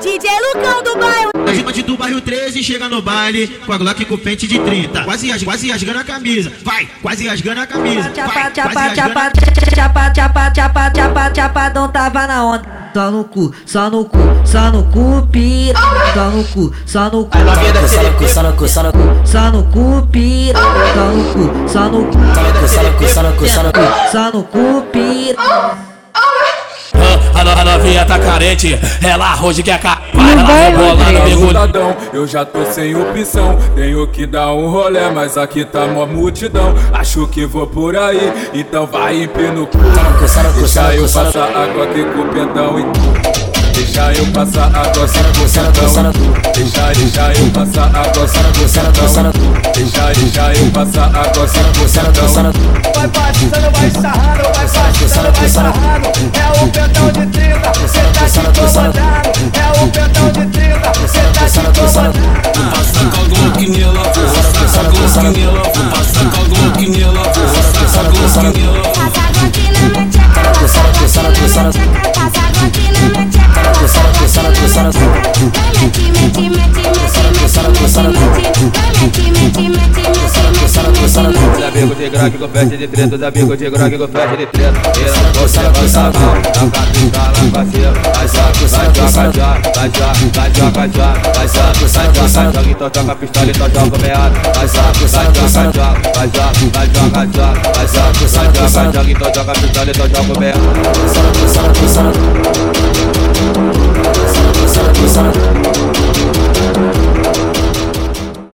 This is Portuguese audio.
DJ Lucão do bairro. A gente do bairro 13 chega no baile com a Glock com pente de 30. Quase, ras- quase rasgando a camisa. Vai, quase rasgando a camisa. Chapa, Vai, chapa, chapa, chapa, chapa, chapa, chapa, chapadão tava na onda. Só no cu, só no cu, só no cu, pira. Só no cu, só no cu, Só no cu, só no cu, só no cu, só no cu, pira. Só no cu, só no cu, só no cu, só no cu, só no cu, só no cu. só no cu, pira. A, no- a novinha tá carente, ela hoje quer capaz, ela rebola no mergulho. Lutadão, eu já tô sem opção. Tenho que dar um rolê, mas aqui tá mó multidão. Acho que vou por aí, então vai empino Deixa eu passar água aqui com o pentão e tu. Deixa eu passar só no pentão. cu. Deixa, deixa eu passar só no pentão. cu, Deixa, deixa eu passar só no pentão. cu. Vai passando, vai sarrando, vai passando, Amigo de grog com peste de treta, os amigos de grog com peste de treta. Ela você vai sacar, na capital, na parceira. Vai joga, vai joga, joga, vai joga, vai joga, joga, vai joga, vai joga, joga, então joga pistola, então joga o meado. Vai joga, vai joga, joga, vai joga, vai joga, joga, vai joga, vai joga, joga, então joga pistola, então joga o meado. Só